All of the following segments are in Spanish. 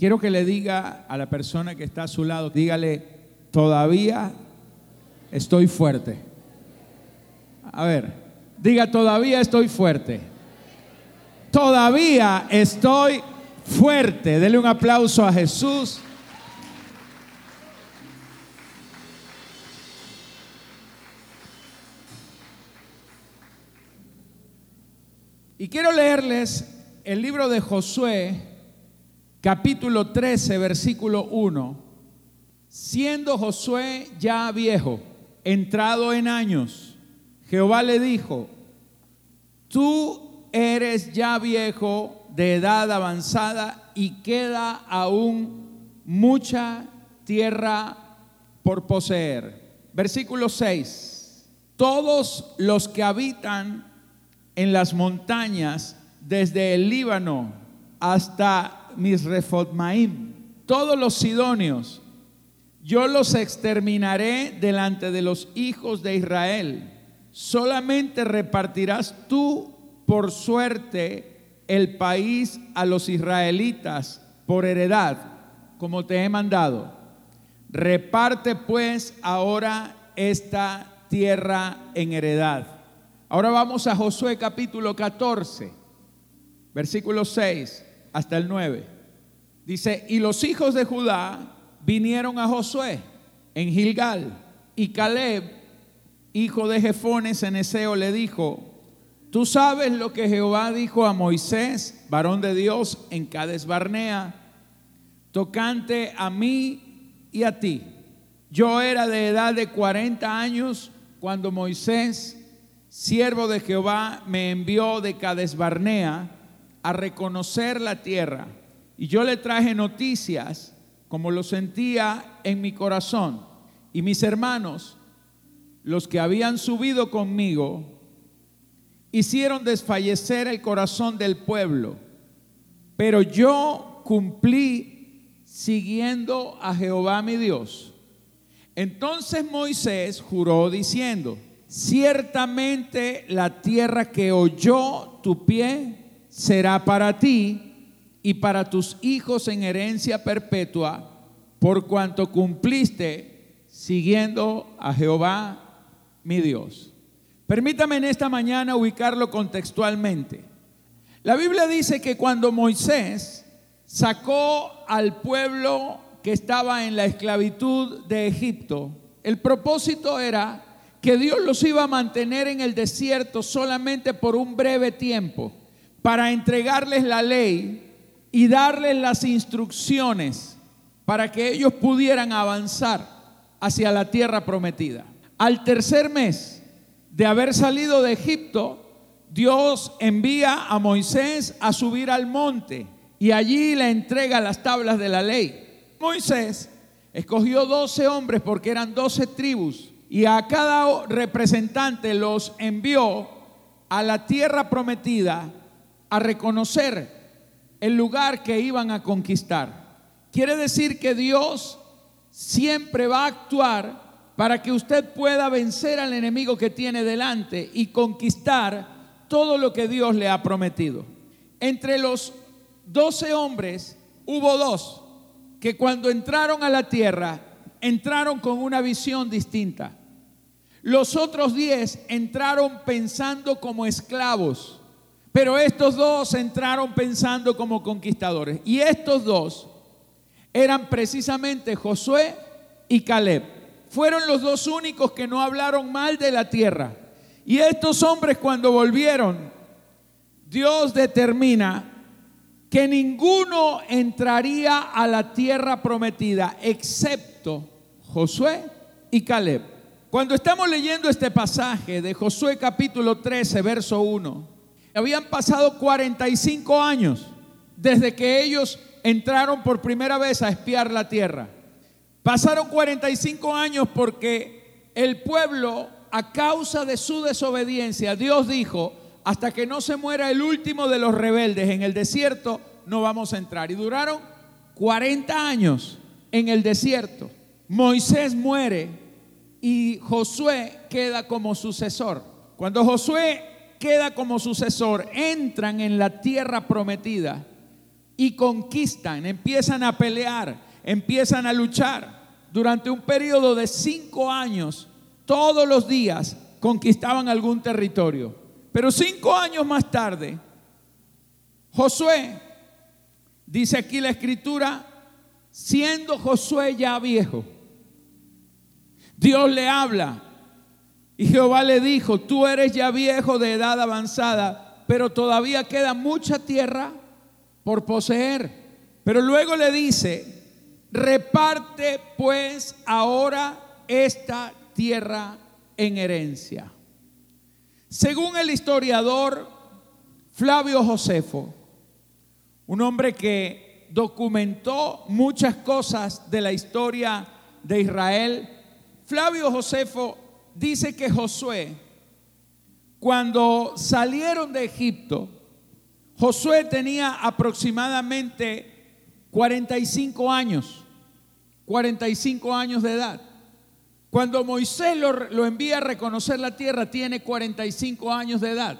Quiero que le diga a la persona que está a su lado, dígale, todavía estoy fuerte. A ver, diga, todavía estoy fuerte. Todavía estoy fuerte. Dele un aplauso a Jesús. Y quiero leerles el libro de Josué, capítulo 13, versículo 1. Siendo Josué ya viejo, entrado en años, Jehová le dijo, tú eres ya viejo de edad avanzada y queda aún mucha tierra por poseer. Versículo 6. Todos los que habitan en las montañas, desde el Líbano hasta Misrefotmaim, todos los sidonios, yo los exterminaré delante de los hijos de Israel. Solamente repartirás tú por suerte el país a los israelitas por heredad, como te he mandado. Reparte pues ahora esta tierra en heredad. Ahora vamos a Josué capítulo 14, versículo 6 hasta el 9. Dice, y los hijos de Judá vinieron a Josué en Gilgal, y Caleb, hijo de Jefones en Eseo, le dijo, tú sabes lo que Jehová dijo a Moisés, varón de Dios, en Cades Barnea, tocante a mí y a ti. Yo era de edad de 40 años cuando Moisés siervo de Jehová, me envió de Cadesbarnea a reconocer la tierra. Y yo le traje noticias como lo sentía en mi corazón. Y mis hermanos, los que habían subido conmigo, hicieron desfallecer el corazón del pueblo. Pero yo cumplí siguiendo a Jehová mi Dios. Entonces Moisés juró diciendo, ciertamente la tierra que oyó tu pie será para ti y para tus hijos en herencia perpetua, por cuanto cumpliste siguiendo a Jehová mi Dios. Permítame en esta mañana ubicarlo contextualmente. La Biblia dice que cuando Moisés sacó al pueblo que estaba en la esclavitud de Egipto, el propósito era que Dios los iba a mantener en el desierto solamente por un breve tiempo, para entregarles la ley y darles las instrucciones para que ellos pudieran avanzar hacia la tierra prometida. Al tercer mes de haber salido de Egipto, Dios envía a Moisés a subir al monte y allí le entrega las tablas de la ley. Moisés escogió doce hombres porque eran doce tribus y a cada representante los envió a la tierra prometida a reconocer el lugar que iban a conquistar. Quiere decir que Dios siempre va a actuar para que usted pueda vencer al enemigo que tiene delante y conquistar todo lo que Dios le ha prometido. Entre los doce hombres hubo dos que cuando entraron a la tierra entraron con una visión distinta. Los otros diez entraron pensando como esclavos, pero estos dos entraron pensando como conquistadores. Y estos dos eran precisamente Josué y Caleb. Fueron los dos únicos que no hablaron mal de la tierra. Y estos hombres cuando volvieron, Dios determina que ninguno entraría a la tierra prometida excepto Josué y Caleb. Cuando estamos leyendo este pasaje de Josué capítulo 13, verso 1, habían pasado 45 años desde que ellos entraron por primera vez a espiar la tierra. Pasaron 45 años porque el pueblo, a causa de su desobediencia, Dios dijo, hasta que no se muera el último de los rebeldes en el desierto, no vamos a entrar. Y duraron 40 años en el desierto. Moisés muere y Josué queda como sucesor. Cuando Josué queda como sucesor, entran en la tierra prometida y conquistan, empiezan a pelear, empiezan a luchar. Durante un periodo de cinco años, todos los días conquistaban algún territorio. Pero cinco años más tarde, Josué, dice aquí la escritura, siendo Josué ya viejo, Dios le habla y Jehová le dijo, tú eres ya viejo de edad avanzada, pero todavía queda mucha tierra por poseer. Pero luego le dice, reparte pues ahora esta tierra en herencia. Según el historiador Flavio Josefo, un hombre que documentó muchas cosas de la historia de Israel, Flavio Josefo dice que Josué, cuando salieron de Egipto, Josué tenía aproximadamente 45 años, 45 años de edad. Cuando Moisés lo, envía a reconocer la tierra, tiene 45 años de edad.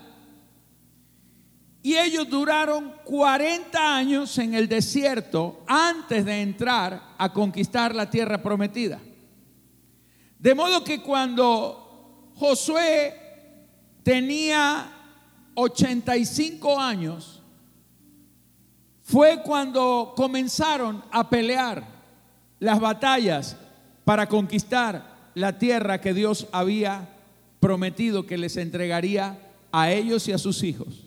Y ellos duraron 40 años en el desierto antes de entrar a conquistar la tierra prometida. De modo que cuando Josué tenía 85 años, fue cuando comenzaron a pelear las batallas para conquistar la tierra que Dios había prometido que les entregaría a ellos y a sus hijos.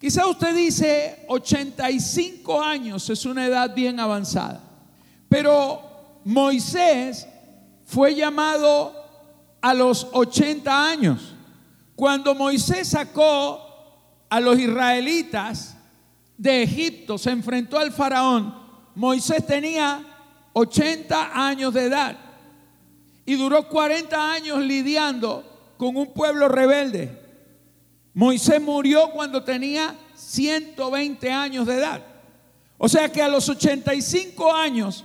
Quizá usted dice 85 años es una edad bien avanzada, pero Moisés fue llamado a los 80 años. Cuando Moisés sacó a los israelitas de Egipto, se enfrentó al faraón, Moisés tenía 80 años de edad y duró 40 años lidiando con un pueblo rebelde. Moisés murió cuando tenía 120 años de edad. O sea que a los 85 años,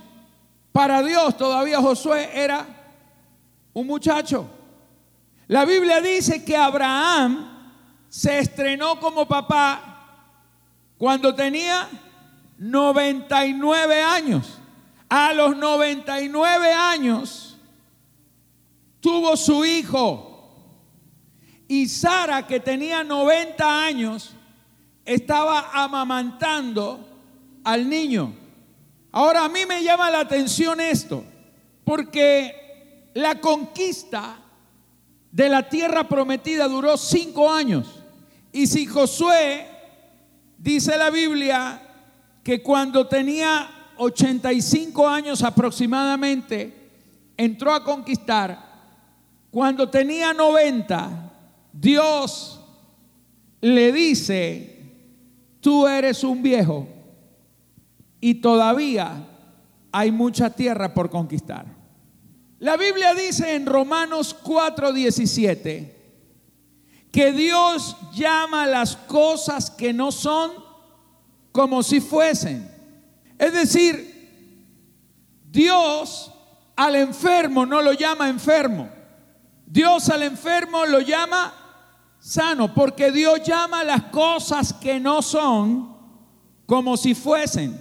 para Dios todavía Josué era un muchacho. La Biblia dice que Abraham se estrenó como papá cuando tenía 99 años. A los 99 años tuvo su hijo. Y Sara, que tenía 90 años, estaba amamantando al niño. Ahora a mí me llama la atención esto, porque la conquista de la tierra prometida duró cinco años. Y si Josué, dice la Biblia, que cuando tenía 85 años aproximadamente, entró a conquistar. Cuando tenía 90, Dios le dice, tú eres un viejo y todavía hay mucha tierra por conquistar. La Biblia dice en Romanos 4:17 que Dios llama las cosas que no son como si fuesen. Es decir, Dios al enfermo no lo llama enfermo. Dios al enfermo lo llama sano, porque Dios llama las cosas que no son como si fuesen.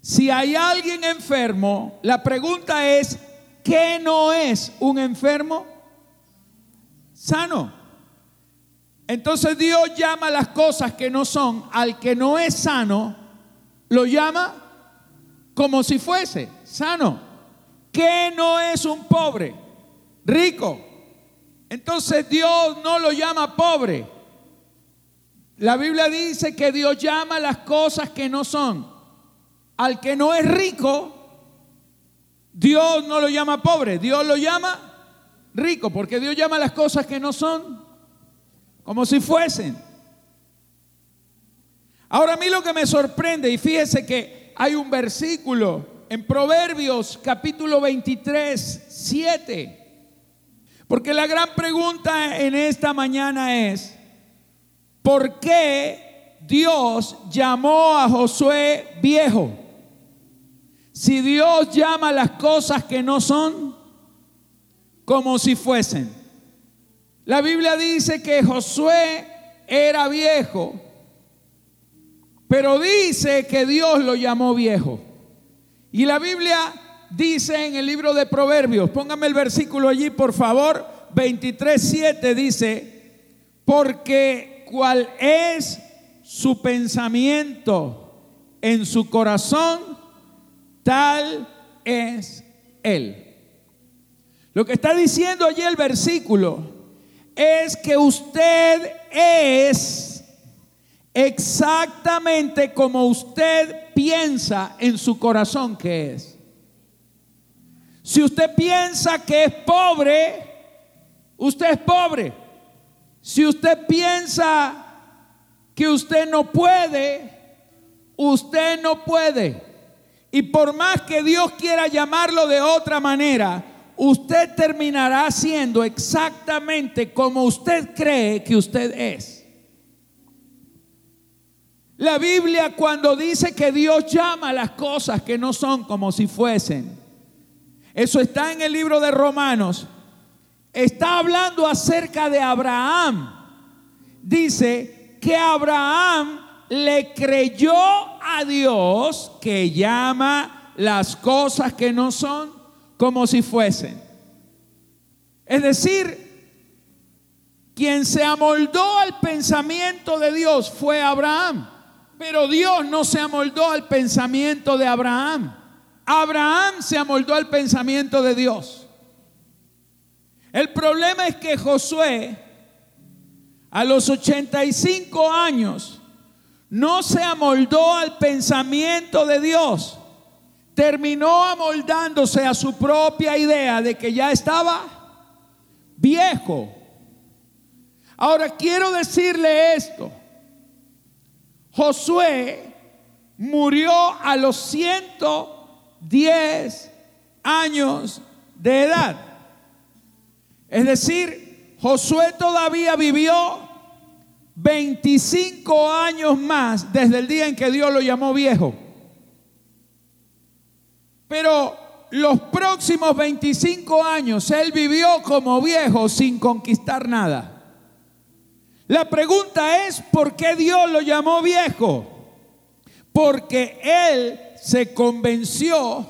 Si hay alguien enfermo, la pregunta es, ¿qué no es un enfermo? Sano. Entonces Dios llama las cosas que no son, al que no es sano, lo llama como si fuese sano. ¿Qué no es un pobre? Rico. Entonces Dios no lo llama pobre. La Biblia dice que Dios llama las cosas que no son. Al que no es rico, Dios no lo llama pobre, Dios lo llama rico, porque Dios llama las cosas que no son como si fuesen. Ahora a mí lo que me sorprende, y fíjese que hay un versículo en Proverbios capítulo 23, 7. Porque la gran pregunta en esta mañana es, ¿por qué Dios llamó a Josué viejo? Si Dios llama las cosas que no son como si fuesen. La Biblia dice que Josué era viejo Pero dice que Dios lo llamó viejo. Y la Biblia dice en el libro de Proverbios, póngame el versículo allí por favor, 23.7 dice, porque cual es su pensamiento en su corazón, tal es él. Lo que está diciendo allí el versículo es que usted es exactamente como usted piensa en su corazón que es. Si usted piensa que es pobre, usted es pobre. Si usted piensa que usted no puede, usted no puede. Y por más que Dios quiera llamarlo de otra manera, usted terminará siendo exactamente como usted cree que usted es. La Biblia cuando dice que Dios llama las cosas que no son como si fuesen, eso está en el libro de Romanos, está hablando acerca de Abraham. Dice que Abraham le creyó a Dios que llama las cosas que no son como si fuesen. Es decir, quien se amoldó al pensamiento de Dios fue Abraham. Pero Dios no se amoldó al pensamiento de Abraham. Abraham se amoldó al pensamiento de Dios. El problema es que Josué, a los 85 años, no se amoldó al pensamiento de Dios. Terminó amoldándose a su propia idea de que ya estaba viejo. Ahora quiero decirle esto. Josué murió a los 110 años de edad. Es decir, Josué todavía vivió 25 años más desde el día en que Dios lo llamó viejo. Pero los próximos 25 años él vivió como viejo sin conquistar nada. La pregunta es, ¿por qué Dios lo llamó viejo? Porque él se convenció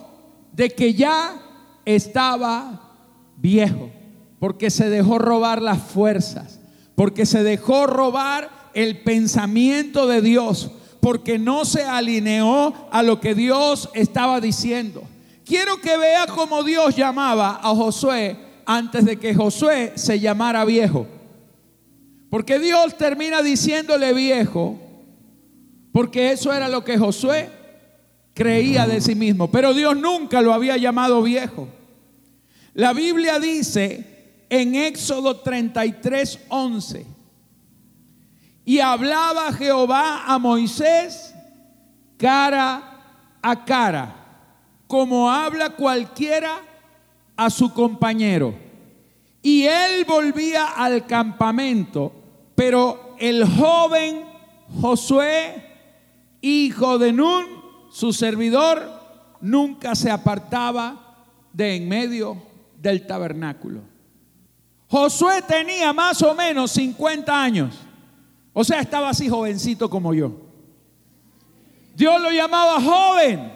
de que ya estaba viejo, porque se dejó robar las fuerzas, porque se dejó robar el pensamiento de Dios, porque no se alineó a lo que Dios estaba diciendo. Quiero que vea cómo Dios llamaba a Josué antes de que Josué se llamara viejo. Porque Dios termina diciéndole viejo, porque eso era lo que Josué creía de sí mismo. Pero Dios nunca lo había llamado viejo. La Biblia dice en Éxodo 33, 11, y hablaba Jehová a Moisés cara a cara, como habla cualquiera a su compañero. Y él volvía al campamento, pero el joven Josué, hijo de Nun, su servidor, nunca se apartaba de en medio del tabernáculo. Josué tenía más o menos 50 años, o sea, estaba así jovencito como yo. Dios lo llamaba joven.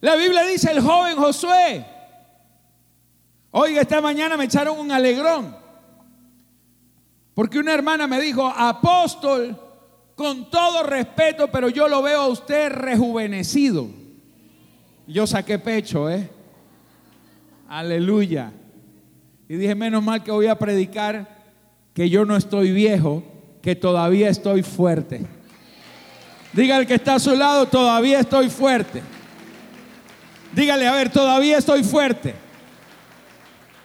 La Biblia dice el joven Josué. Oiga, esta mañana me echaron un alegrón. Porque una hermana me dijo, apóstol, con todo respeto, pero yo lo veo a usted rejuvenecido. Yo saqué pecho, ¿eh? Aleluya. Y dije, menos mal que voy a predicar que yo no estoy viejo, que todavía estoy fuerte. Dígale que está a su lado, todavía estoy fuerte. Dígale, a ver, todavía estoy fuerte.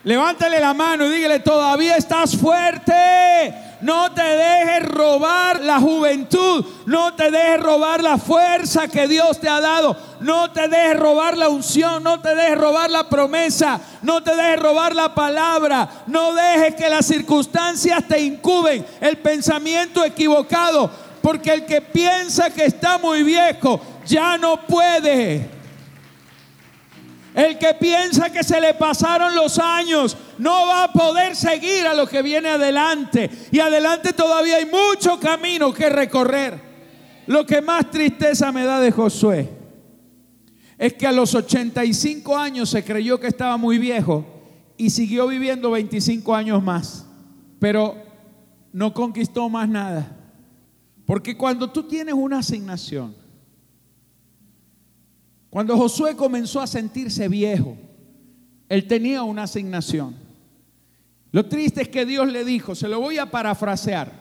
Levántale la mano y dígale, todavía estás fuerte. No te dejes robar la juventud. No te dejes robar la fuerza que Dios te ha dado. No te dejes robar la unción. No te dejes robar la promesa. No te dejes robar la palabra. No dejes que las circunstancias te incuben el pensamiento equivocado. Porque el que piensa que está muy viejo ya no puede. El que piensa que se le pasaron los años no va a poder seguir a lo que viene adelante. Y adelante todavía hay mucho camino que recorrer. Lo que más tristeza me da de Josué es que a los 85 años se creyó que estaba muy viejo y siguió viviendo 25 años más, pero no conquistó más nada. Porque cuando tú tienes una asignación, cuando Josué comenzó a sentirse viejo, él tenía una asignación. Lo triste es que Dios le dijo, se lo voy a parafrasear,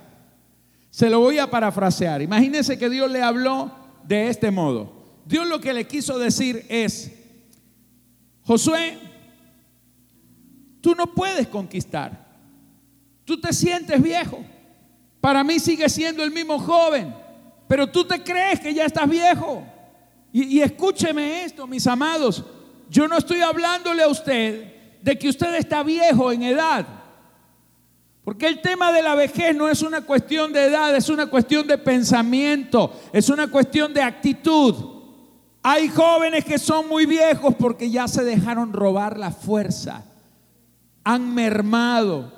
se lo voy a parafrasear. Imagínense que Dios le habló de este modo. Dios lo que le quiso decir es, Josué, tú no puedes conquistar. Tú te sientes viejo. Para mí sigue siendo el mismo joven, pero tú te crees que ya estás viejo. Y, y escúcheme esto, mis amados. Yo no estoy hablándole a usted de que usted está viejo en edad. Porque el tema de la vejez no es una cuestión de edad, es una cuestión de pensamiento, es una cuestión de actitud. Hay jóvenes que son muy viejos porque ya se dejaron robar la fuerza, han mermado,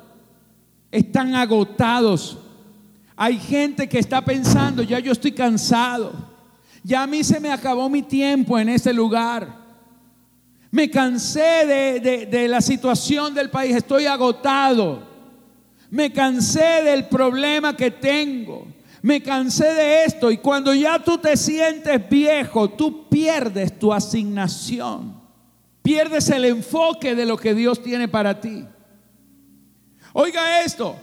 están agotados. Hay gente que está pensando, ya yo estoy cansado, ya a mí se me acabó mi tiempo en ese lugar. Me cansé de, de la situación del país, estoy agotado. Me cansé del problema que tengo. Me cansé de esto. Y cuando ya tú te sientes viejo, tú pierdes tu asignación. Pierdes el enfoque de lo que Dios tiene para ti. Oiga esto.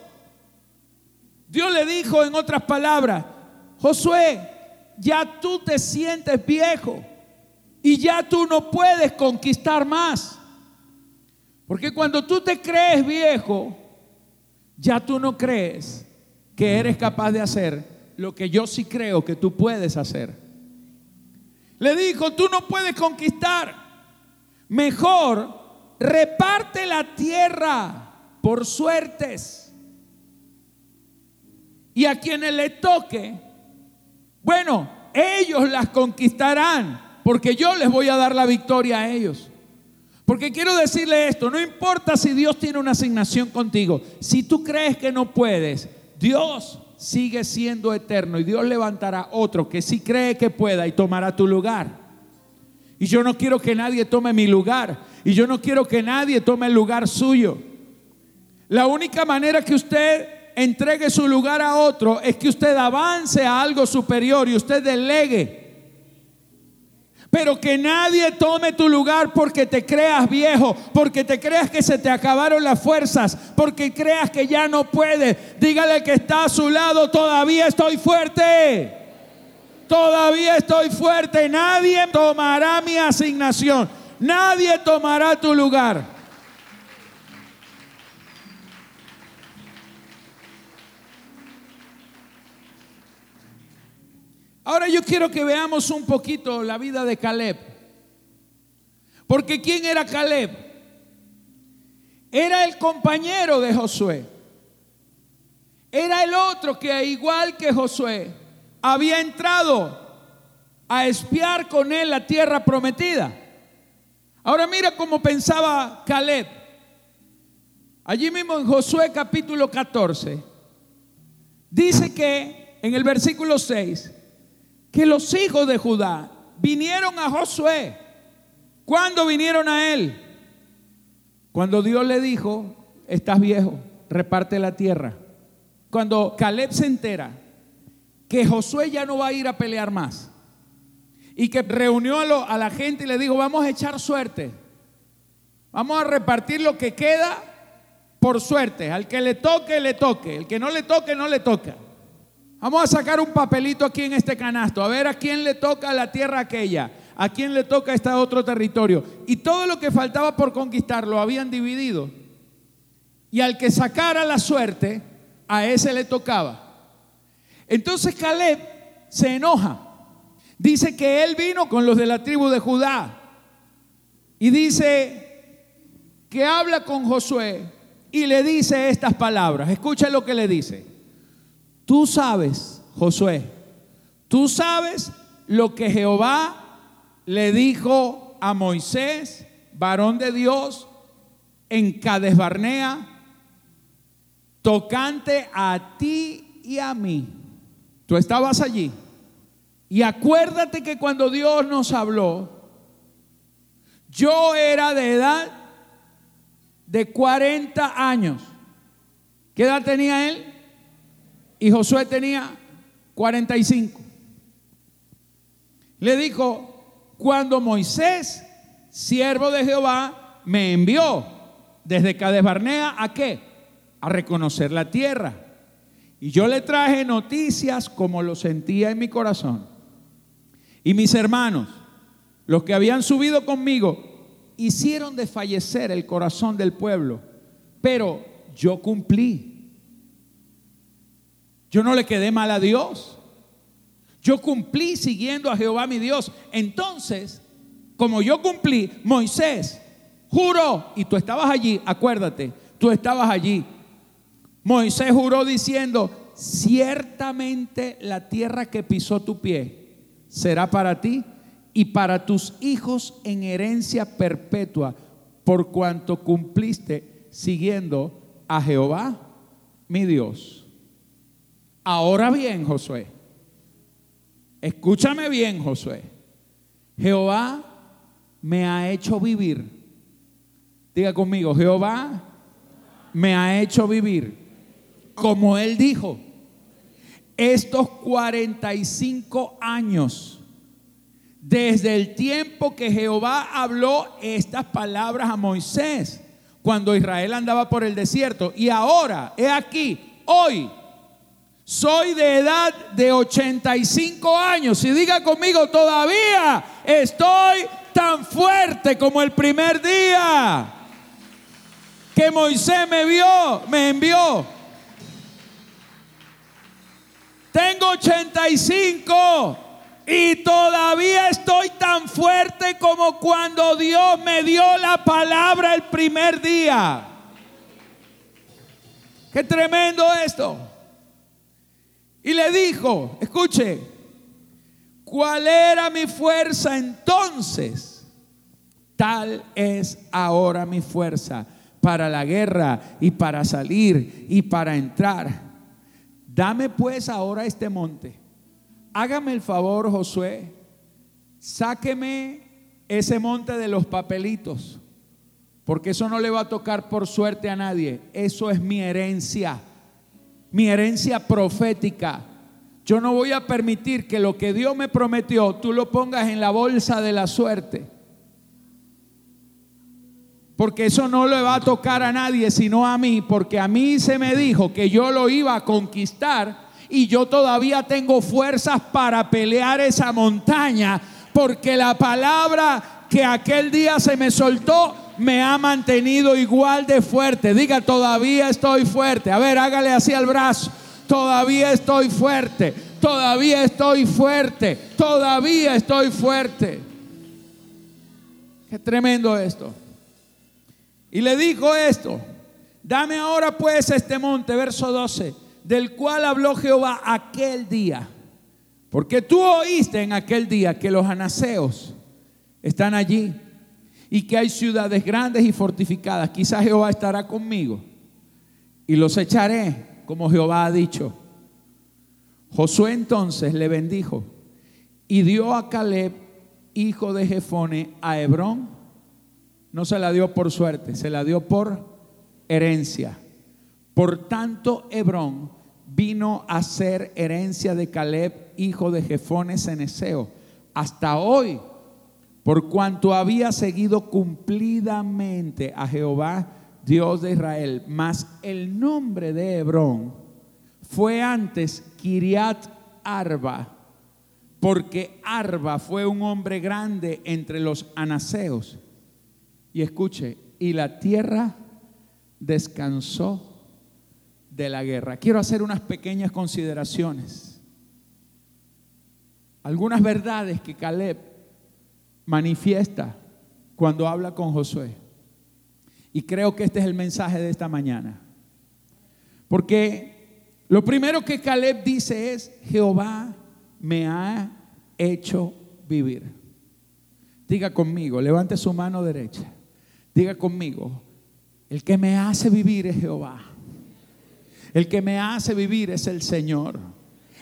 Dios le dijo en otras palabras, Josué, ya tú te sientes viejo y ya tú no puedes conquistar más. Porque cuando tú te crees viejo, ya tú no crees que eres capaz de hacer lo que yo sí creo que tú puedes hacer. Le dijo, tú no puedes conquistar. Mejor reparte la tierra por suertes. Y a quienes le toque, bueno, ellos las conquistarán porque yo les voy a dar la victoria a ellos. Porque quiero decirle esto, no importa si Dios tiene una asignación contigo, si tú crees que no puedes, Dios sigue siendo eterno y Dios levantará otro que sí cree que pueda y tomará tu lugar. Y yo no quiero que nadie tome mi lugar y yo no quiero que nadie tome el lugar suyo. La única manera que usted entregue su lugar a otro es que usted avance a algo superior y usted delegue pero que nadie tome tu lugar porque te creas viejo, porque te creas que se te acabaron las fuerzas, porque creas que ya no puedes. Dígale que está a su lado, todavía estoy fuerte. Todavía estoy fuerte. Nadie tomará mi asignación. Nadie tomará tu lugar. Ahora yo quiero que veamos un poquito la vida de Caleb. Porque ¿quién era Caleb? Era el compañero de Josué. Era el otro que igual que Josué había entrado a espiar con él la tierra prometida. Ahora mira cómo pensaba Caleb. Allí mismo en Josué capítulo 14. Dice que en el versículo 6 que los hijos de Judá vinieron a Josué. ¿Cuándo vinieron a él? Cuando Dios le dijo, estás viejo, reparte la tierra. Cuando Caleb se entera que Josué ya no va a ir a pelear más y que reunió a, la gente y le dijo, vamos a echar suerte, vamos a repartir lo que queda por suerte, al que le toque, le toque, el que no le toque, no le toca. Vamos a sacar un papelito aquí en este canasto, a ver a quién le toca la tierra aquella, a quién le toca este otro territorio. Y todo lo que faltaba por conquistar lo habían dividido. Y al que sacara la suerte, a ese le tocaba. Entonces Caleb se enoja. Dice que él vino con los de la tribu de Judá. Y dice que habla con Josué y le dice estas palabras. Escucha lo que le dice. Tú sabes, Josué, tú sabes lo que Jehová le dijo a Moisés, varón de Dios, en Cades Barnea, tocante a ti y a mí. Tú estabas allí. Y acuérdate que cuando Dios nos habló, yo era de edad de 40 años. ¿Qué edad tenía él? Y Josué tenía 45. Le dijo, cuando Moisés, siervo de Jehová, me envió desde Cades Barnea a qué? A reconocer la tierra. Y yo le traje noticias como lo sentía en mi corazón. Y mis hermanos, los que habían subido conmigo, hicieron desfallecer el corazón del pueblo, pero yo cumplí. Yo no le quedé mal a Dios. Yo cumplí siguiendo a Jehová mi Dios. Entonces, como yo cumplí, Moisés juró, y tú estabas allí, acuérdate, tú estabas allí. Moisés juró diciendo, ciertamente la tierra que pisó tu pie será para ti y para tus hijos en herencia perpetua, por cuanto cumpliste siguiendo a Jehová, mi Dios. Ahora bien, Josué, escúchame bien, Josué, Jehová me ha hecho vivir. Diga conmigo, Jehová me ha hecho vivir. Como él dijo, estos 45 años desde el tiempo que Jehová habló estas palabras a Moisés, cuando Israel andaba por el desierto. Y ahora, he aquí, hoy, soy de edad de 85 años. Y diga conmigo, todavía estoy tan fuerte como el primer día que Moisés me vio, me envió. Tengo 85 y todavía estoy tan fuerte como cuando Dios me dio la palabra el primer día. Qué tremendo esto. Y le dijo, escuche, ¿cuál era mi fuerza entonces? Tal es ahora mi fuerza para la guerra y para salir y para entrar. Dame pues ahora este monte hágame el favor, Josué, sáqueme ese monte de los papelitos, porque eso no le va a tocar por suerte a nadie, eso es mi herencia, mi herencia profética. Yo no voy a permitir que lo que Dios me prometió tú lo pongas en la bolsa de la suerte. Porque eso no le va a tocar a nadie sino a mí, porque a mí se me dijo que yo lo iba a conquistar y yo todavía tengo fuerzas para pelear esa montaña, porque la palabra que aquel día se me soltó me ha mantenido igual de fuerte. Diga, todavía estoy fuerte. A ver, hágale así al brazo. Todavía estoy fuerte. Todavía estoy fuerte. Todavía estoy fuerte. Qué tremendo esto. Y le dijo esto. Dame ahora pues este monte, verso 12 del cual habló Jehová aquel día. Porque tú oíste en aquel día que los anaseos están allí y que hay ciudades grandes y fortificadas. Quizás Jehová estará conmigo y los echaré, como Jehová ha dicho. Josué entonces le bendijo y dio a Caleb, hijo de Jefone, a Hebrón. No se la dio por suerte, se la dio por herencia. Por tanto, Hebrón vino a ser herencia de Caleb, hijo de Jefones Ceneseo, hasta hoy, por cuanto había seguido cumplidamente a Jehová, Dios de Israel. Mas el nombre de Hebrón fue antes Kiriat Arba, porque Arba fue un hombre grande entre los anaseos. Y escuche, y la tierra descansó de la guerra. Quiero hacer unas pequeñas consideraciones. Algunas verdades que Caleb manifiesta cuando habla con Josué. Y creo que este es el mensaje de esta mañana. Porque lo primero que Caleb dice es, Jehová me ha hecho vivir. Diga conmigo, levante su mano derecha. Diga conmigo, el que me hace vivir es Jehová. El que me hace vivir es el Señor.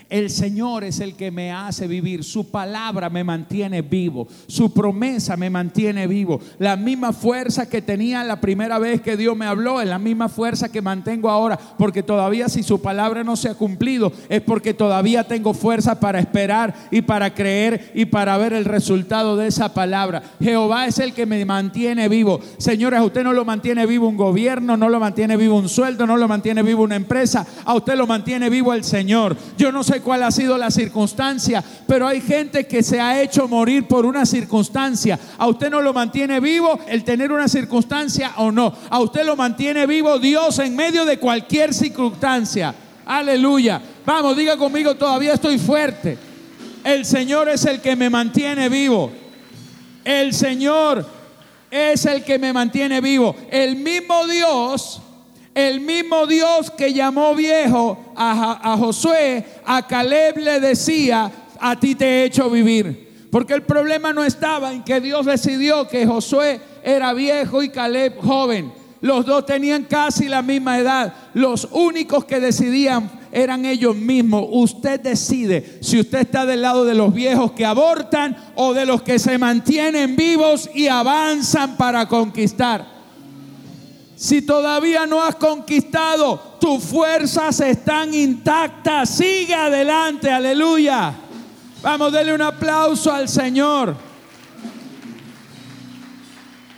El Señor es el que me hace vivir. Su palabra me mantiene vivo. Su promesa me mantiene vivo. La misma fuerza que tenía la primera vez que Dios me habló es la misma fuerza que mantengo ahora. Porque todavía si su palabra no se ha cumplido es porque todavía tengo fuerza para esperar y para creer y para ver el resultado de esa palabra. Jehová es el que me mantiene vivo. Señores, a usted no lo mantiene vivo un gobierno, no lo mantiene vivo un sueldo, no lo mantiene vivo una empresa. A usted lo mantiene vivo el Señor. Yo no sé cuál ha sido la circunstancia, pero hay gente que se ha hecho morir por una circunstancia. A usted no lo mantiene vivo el tener una circunstancia o no. A usted lo mantiene vivo Dios en medio de cualquier circunstancia. Aleluya. Vamos, diga conmigo, todavía estoy fuerte. El Señor es el que me mantiene vivo. El Señor es el que me mantiene vivo. El mismo Dios el mismo Dios que llamó viejo a, Josué, a Caleb le decía, a ti te he hecho vivir. Porque el problema no estaba en que Dios decidió que Josué era viejo y Caleb joven. Los dos tenían casi la misma edad. Los únicos que decidían eran ellos mismos. Usted decide si usted está del lado de los viejos que abortan o de los que se mantienen vivos y avanzan para conquistar. Si todavía no has conquistado, tus fuerzas están intactas. Sigue adelante, aleluya. Vamos, denle un aplauso al Señor.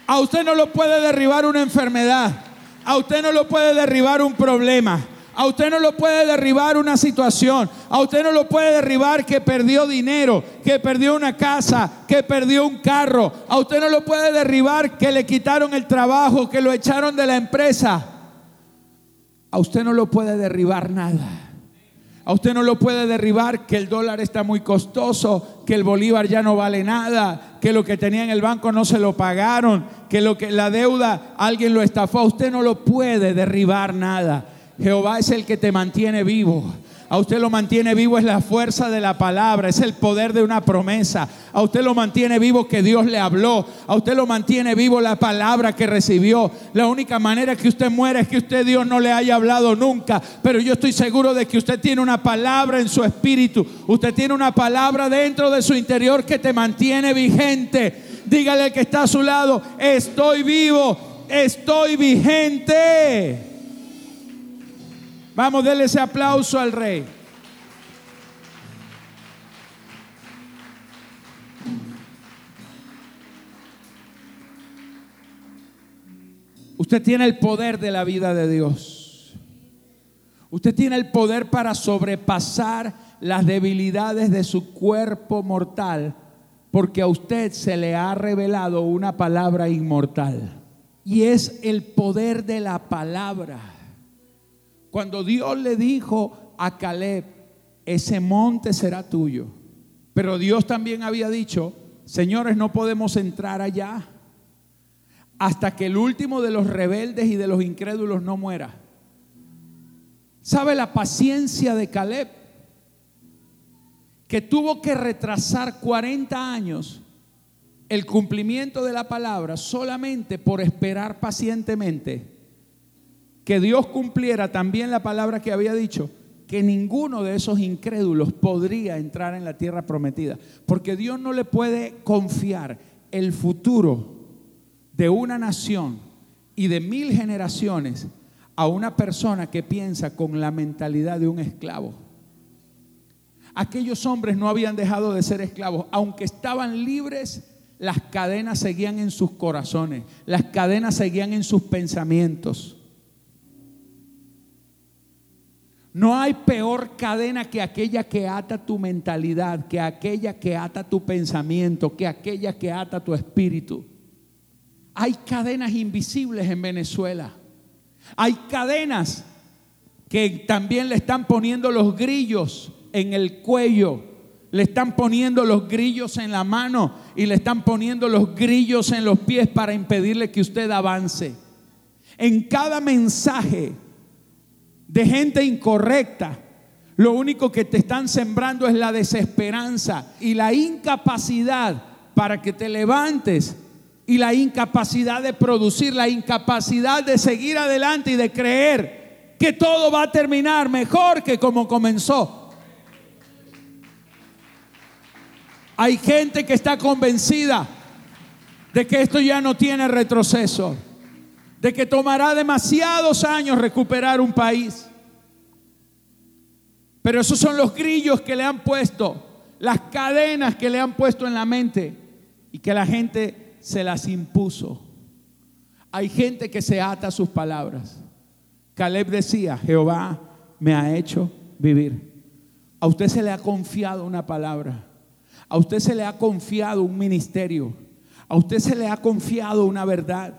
A usted no lo puede derribar una enfermedad. A usted no lo puede derribar un problema. A usted no lo puede derribar una situación. A usted no lo puede derribar que perdió dinero, que perdió una casa, que perdió un carro. A usted no lo puede derribar que le quitaron el trabajo, que lo echaron de la empresa. A usted no lo puede derribar nada. A usted no lo puede derribar que el dólar está muy costoso, que el bolívar ya no vale nada, que lo que tenía en el banco no se lo pagaron, que lo que la deuda alguien lo estafó. A usted no lo puede derribar nada. Jehová es el que te mantiene vivo. A usted lo mantiene vivo es la fuerza de la palabra, es el poder de una promesa. A usted lo mantiene vivo que Dios le habló. A usted lo mantiene vivo la palabra que recibió. La única manera que usted muera es que usted Dios no le haya hablado nunca. Pero yo estoy seguro de que usted tiene una palabra en su espíritu. Usted tiene una palabra dentro de su interior que te mantiene vigente. Dígale al que está a su lado, estoy vivo, estoy vigente. Vamos, denle ese aplauso al rey. Usted tiene el poder de la vida de Dios. Usted tiene el poder para sobrepasar las debilidades de su cuerpo mortal, porque a usted se le ha revelado una palabra inmortal. Y es el poder de la palabra. Cuando Dios le dijo a Caleb, ese monte será tuyo. Pero Dios también había dicho, señores, no podemos entrar allá hasta que el último de los rebeldes y de los incrédulos no muera. ¿Sabe la paciencia de Caleb? Que tuvo que retrasar 40 años el cumplimiento de la palabra solamente por esperar pacientemente que Dios cumpliera también la palabra que había dicho, que ninguno de esos incrédulos podría entrar en la tierra prometida, porque Dios no le puede confiar el futuro de una nación y de mil generaciones a una persona que piensa con la mentalidad de un esclavo. Aquellos hombres no habían dejado de ser esclavos, aunque estaban libres, las cadenas seguían en sus corazones, las cadenas seguían en sus pensamientos. No hay peor cadena que aquella que ata tu mentalidad, que aquella que ata tu pensamiento, que aquella que ata tu espíritu. Hay cadenas invisibles en Venezuela. Hay cadenas que también le están poniendo los grillos en el cuello, le están poniendo los grillos en la mano y le están poniendo los grillos en los pies para impedirle que usted avance. En cada mensaje de gente incorrecta, lo único que te están sembrando es la desesperanza y la incapacidad para que te levantes y la incapacidad de producir, la incapacidad de seguir adelante y de creer que todo va a terminar mejor que como comenzó. Hay gente que está convencida de que esto ya no tiene retroceso, de que tomará demasiados años recuperar un país. Pero esos son los grillos que le han puesto, las cadenas que le han puesto en la mente y que la gente se las impuso. Hay gente que se ata a sus palabras. Caleb decía, Jehová me ha hecho vivir. A usted se le ha confiado una palabra. A usted se le ha confiado un ministerio. A usted se le ha confiado una verdad.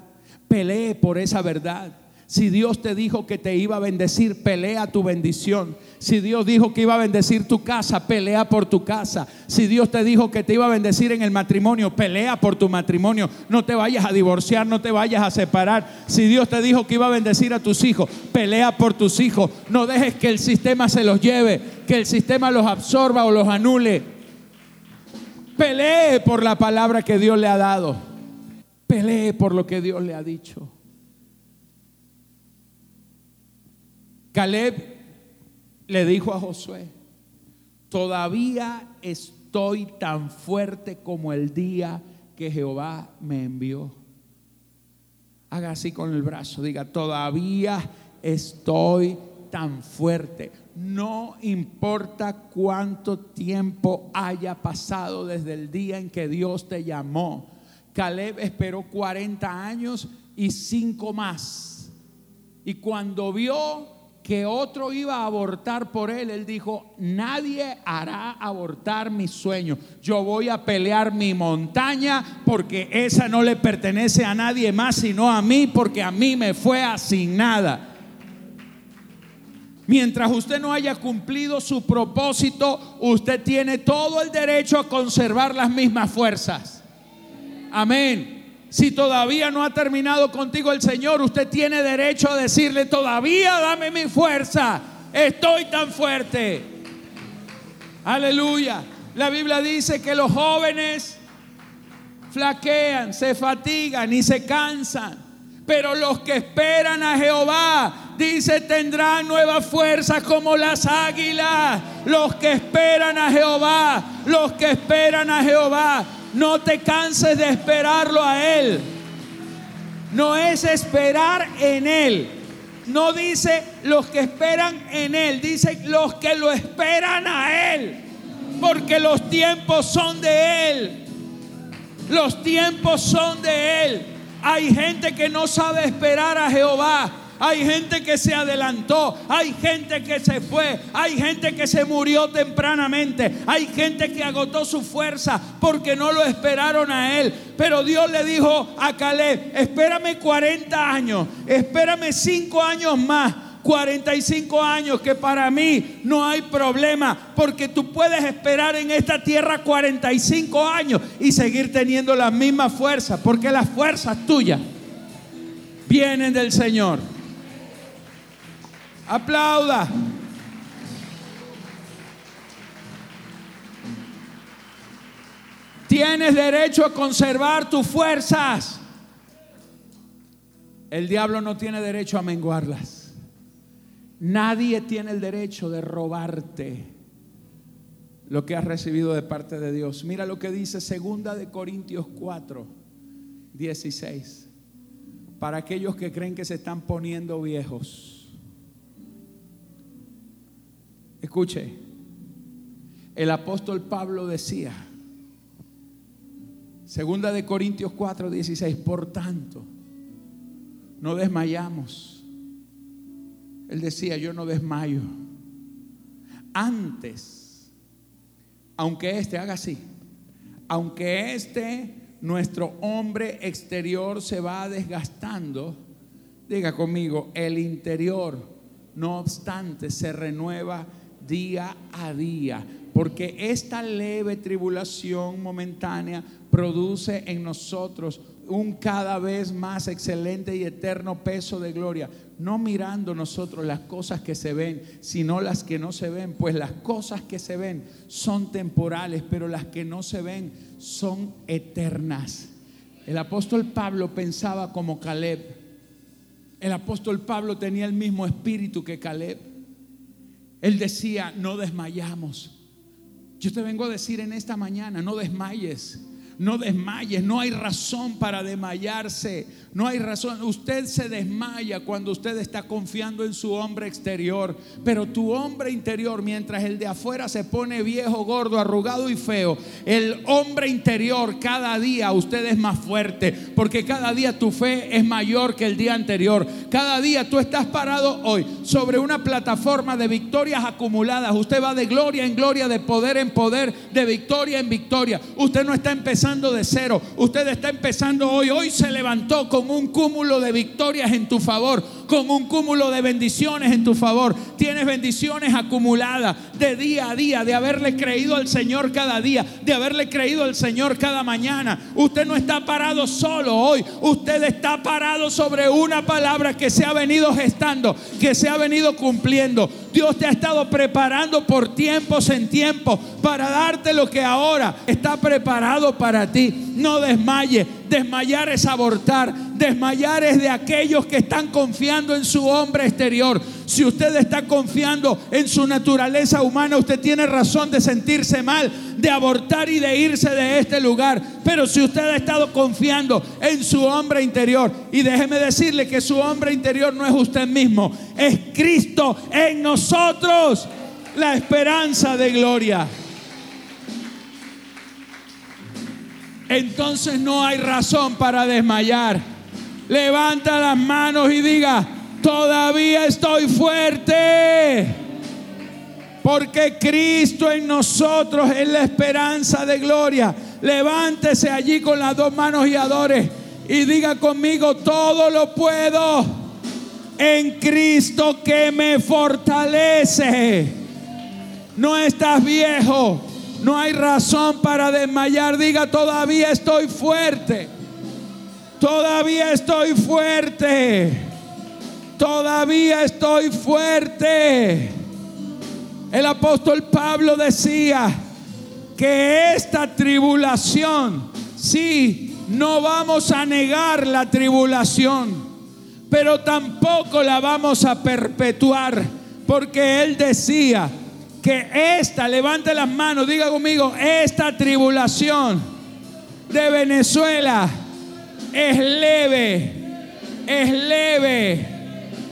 Pelee por esa verdad. Si Dios te dijo que te iba a bendecir, pelea tu bendición. Si Dios dijo que iba a bendecir tu casa, pelea por tu casa. Si Dios te dijo que te iba a bendecir en el matrimonio, pelea por tu matrimonio. No te vayas a divorciar, no te vayas a separar. Si Dios te dijo que iba a bendecir a tus hijos, pelea por tus hijos. No dejes que el sistema se los lleve, que el sistema los absorba o los anule. Pelee por la palabra que Dios le ha dado. Pelee por lo que Dios le ha dicho. Caleb le dijo a Josué, todavía estoy tan fuerte como el día que Jehová me envió. Haga así con el brazo, diga, todavía estoy tan fuerte. No importa cuánto tiempo haya pasado desde el día en que Dios te llamó. Caleb esperó 40 años y 5 más. Y cuando vio que otro iba a abortar por él, él dijo, nadie hará abortar mi sueño. Yo voy a pelear mi montaña porque esa no le pertenece a nadie más sino a mí porque a mí me fue asignada. Mientras usted no haya cumplido su propósito, usted tiene todo el derecho a conservar las mismas fuerzas. Amén. Si todavía no ha terminado contigo el Señor, usted tiene derecho a decirle, todavía dame mi fuerza, estoy tan fuerte. Aleluya. La Biblia dice que los jóvenes flaquean, se fatigan y se cansan. Pero los que esperan a Jehová, dice, tendrán nuevas fuerzas como las águilas. Los que esperan a Jehová, los que esperan a Jehová no te canses de esperarlo a Él. No es esperar en Él. No dice los que esperan en Él, dice los que lo esperan a Él. Porque los tiempos son de Él. Los tiempos son de Él. Hay gente que no sabe esperar a Jehová. Hay gente que se adelantó, hay gente que se fue, hay gente que se murió tempranamente, hay gente que agotó su fuerza porque no lo esperaron a él. Pero Dios le dijo a Caleb, espérame 40 años, espérame 5 años más. 45 años que para mí no hay problema porque tú puedes esperar en esta tierra 45 años y seguir teniendo la misma fuerza porque las fuerzas tuyas vienen del Señor. Aplauda. Tienes derecho a conservar tus fuerzas. El diablo no tiene derecho a menguarlas. Nadie tiene el derecho de robarte lo que has recibido de parte de Dios. Mira lo que dice segunda de Corintios 4, 16. Para aquellos que creen que se están poniendo viejos Escuche, el apóstol Pablo decía, segunda de Corintios 4, 16, por tanto, no desmayamos. Él decía, yo no desmayo. Antes, aunque este haga así, aunque este, nuestro hombre exterior se va desgastando, diga conmigo, el interior, no obstante, se renueva día a día, porque esta leve tribulación momentánea produce en nosotros un cada vez más excelente y eterno peso de gloria, no mirando nosotros las cosas que se ven, sino las que no se ven, pues las cosas que se ven son temporales, pero las que no se ven son eternas. El apóstol Pablo pensaba como Caleb. El apóstol Pablo tenía el mismo espíritu que Caleb. Él decía, no desmayamos. Yo te vengo a decir en esta mañana, no desmayes. No desmayes, no hay razón para desmayarse, no hay razón. Usted se desmaya cuando usted está confiando en su hombre exterior, pero tu hombre interior, mientras el de afuera se pone viejo, gordo, arrugado y feo, el hombre interior cada día usted es más fuerte, porque cada día tu fe es mayor que el día anterior. Cada día tú estás parado hoy sobre una plataforma de victorias acumuladas. Usted va de gloria en gloria, de poder en poder, de victoria en victoria. Usted no está empezando de cero. Usted está empezando hoy. Hoy se levantó con un cúmulo de victorias en tu favor, con un cúmulo de bendiciones en tu favor. Tienes bendiciones acumuladas de día a día, de haberle creído al Señor cada día, de haberle creído al Señor cada mañana. Usted no está parado solo hoy. Usted está parado sobre una palabra que se ha venido gestando, que se ha venido cumpliendo. Dios te ha estado preparando por tiempos en tiempo para darte lo que ahora está preparado para ti. No desmaye. Desmayar es abortar. Desmayar es de aquellos que están confiando en su hombre exterior. Si usted está confiando en su naturaleza humana, usted tiene razón de sentirse mal, de abortar y de irse de este lugar. Pero si usted ha estado confiando en su hombre interior, y déjeme decirle que su hombre interior no es usted mismo, es Cristo en nosotros, la esperanza de gloria. Entonces no hay razón para desmayar. Levanta las manos y diga, todavía estoy fuerte. Porque Cristo en nosotros es la esperanza de gloria. Levántese allí con las dos manos y adore. Y diga conmigo, todo lo puedo en Cristo que me fortalece. No estás viejo, no hay razón para desmayar. Diga, todavía estoy fuerte. Todavía estoy fuerte. Todavía estoy fuerte. El apóstol Pablo decía que esta tribulación, sí, no vamos a negar la tribulación, pero tampoco la vamos a perpetuar, porque él decía, que esta, levante las manos, diga conmigo, esta tribulación de Venezuela es leve, es leve.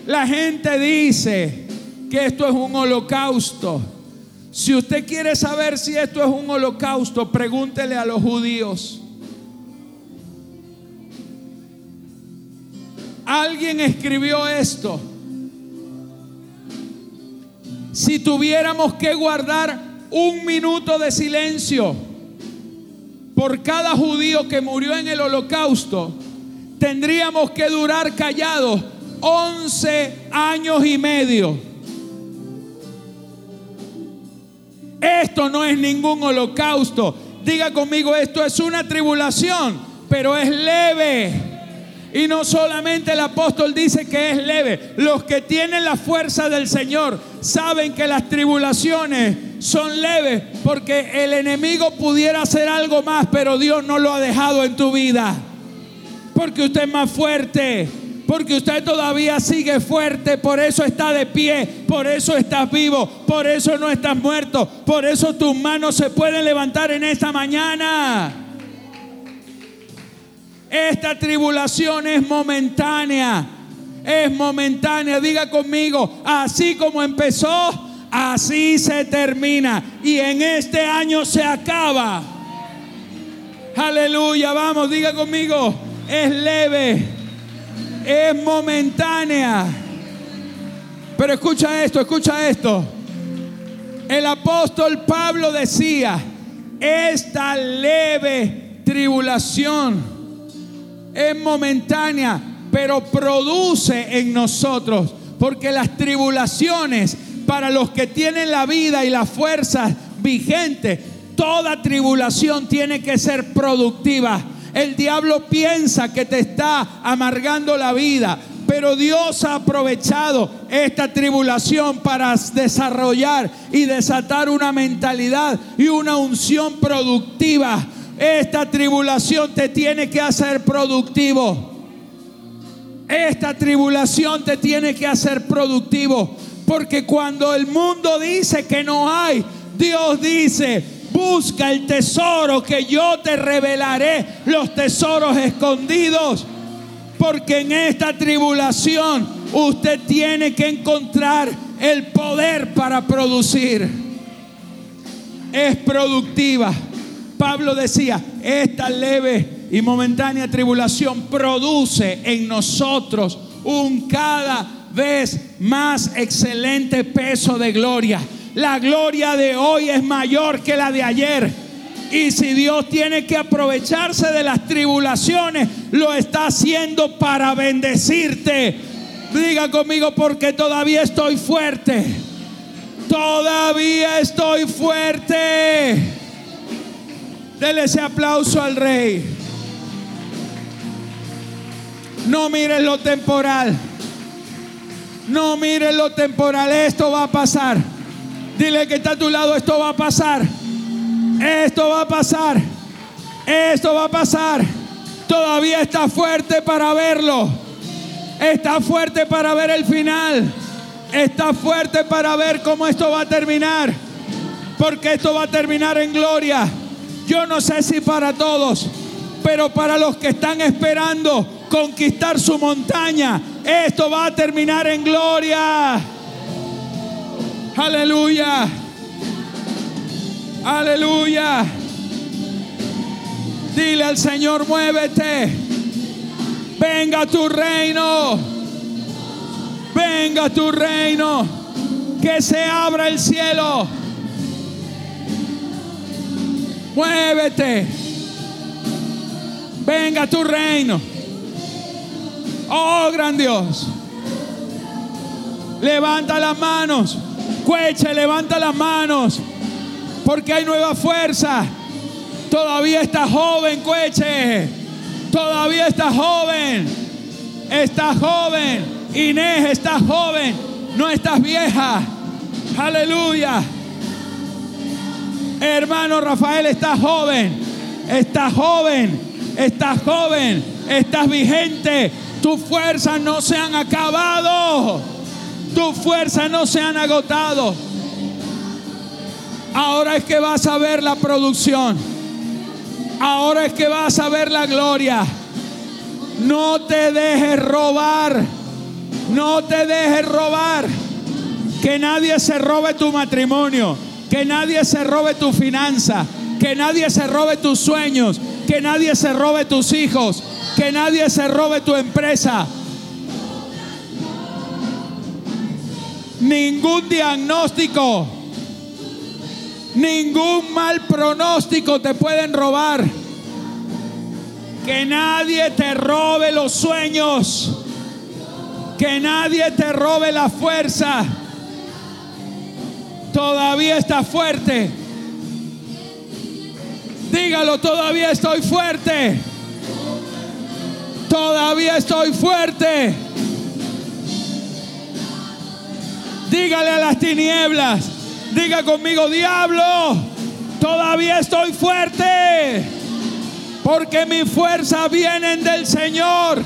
La gente dice que esto es un holocausto. Si usted quiere saber si esto es un holocausto, pregúntele a los judíos. Alguien escribió esto si tuviéramos que guardar un minuto de silencio por cada judío que murió en el holocausto, tendríamos que durar callados 11 años y medio. Esto no es ningún holocausto. Diga conmigo, esto es una tribulación, pero es leve. Y no solamente el apóstol dice que es leve, los que tienen la fuerza del Señor saben que las tribulaciones son leves porque el enemigo pudiera hacer algo más, pero Dios no lo ha dejado en tu vida. Porque usted es más fuerte, porque usted todavía sigue fuerte, por eso está de pie, por eso estás vivo, por eso no estás muerto, por eso tus manos se pueden levantar en esta mañana. Esta tribulación es momentánea. Es momentánea. Diga conmigo, así como empezó, así se termina. Y en este año se acaba. Aleluya, vamos, diga conmigo, es leve, es momentánea. Pero escucha esto, escucha esto. El apóstol Pablo decía, esta leve tribulación es momentánea, pero produce en nosotros. Porque las tribulaciones para los que tienen la vida y la fuerza vigente, toda tribulación tiene que ser productiva. El diablo piensa que te está amargando la vida, pero Dios ha aprovechado esta tribulación para desarrollar y desatar una mentalidad y una unción productiva esta tribulación te tiene que hacer productivo. Esta tribulación te tiene que hacer productivo. Porque cuando el mundo dice que no hay, Dios dice Busca el tesoro que yo te revelaré, los tesoros escondidos. Porque en esta tribulación usted tiene que encontrar el poder para producir. Es productiva. Pablo decía, esta leve y momentánea tribulación produce en nosotros un cada vez más excelente peso de gloria. La gloria de hoy es mayor que la de ayer. Y si Dios tiene que aprovecharse de las tribulaciones, lo está haciendo para bendecirte. Diga conmigo porque todavía estoy fuerte. Todavía estoy fuerte. Dele ese aplauso al rey. No mires lo temporal. No mires lo temporal. Esto va a pasar. Dile que está a tu lado, esto va a pasar. Esto va a pasar. Esto va a pasar. Todavía está fuerte para verlo. Está fuerte para ver el final. Está fuerte para ver cómo esto va a terminar. Porque esto va a terminar en gloria. Yo no sé si para todos, pero para los que están esperando conquistar su montaña, esto va a terminar en gloria. Aleluya. Aleluya. Dile al Señor, muévete. Venga tu reino. Venga tu reino. Que se abra el cielo. Muévete. Venga tu reino. Oh, gran Dios. Levanta las manos. Cueche, levanta las manos. Porque hay nueva fuerza. Todavía está joven, Cueche. Todavía está joven. Está joven. Inés está joven. No estás vieja. Aleluya. Hermano Rafael, estás joven. Estás joven. Estás joven. Estás vigente. Tus fuerzas no se han acabado. Tus fuerzas no se han agotado. Ahora es que vas a ver la producción. Ahora es que vas a ver la gloria. No te dejes robar. No te dejes robar. Que nadie se robe tu matrimonio. Que nadie se robe tu finanza. Que nadie se robe tus sueños. Que nadie se robe tus hijos. Que nadie se robe tu empresa. Ningún diagnóstico, ningún mal pronóstico te pueden robar. Que nadie te robe los sueños. Que nadie te robe la fuerza. Todavía está fuerte. Dígalo, todavía estoy fuerte. Todavía estoy fuerte. Dígale a las tinieblas. Diga conmigo, diablo, todavía estoy fuerte. Porque mis fuerzas vienen del Señor.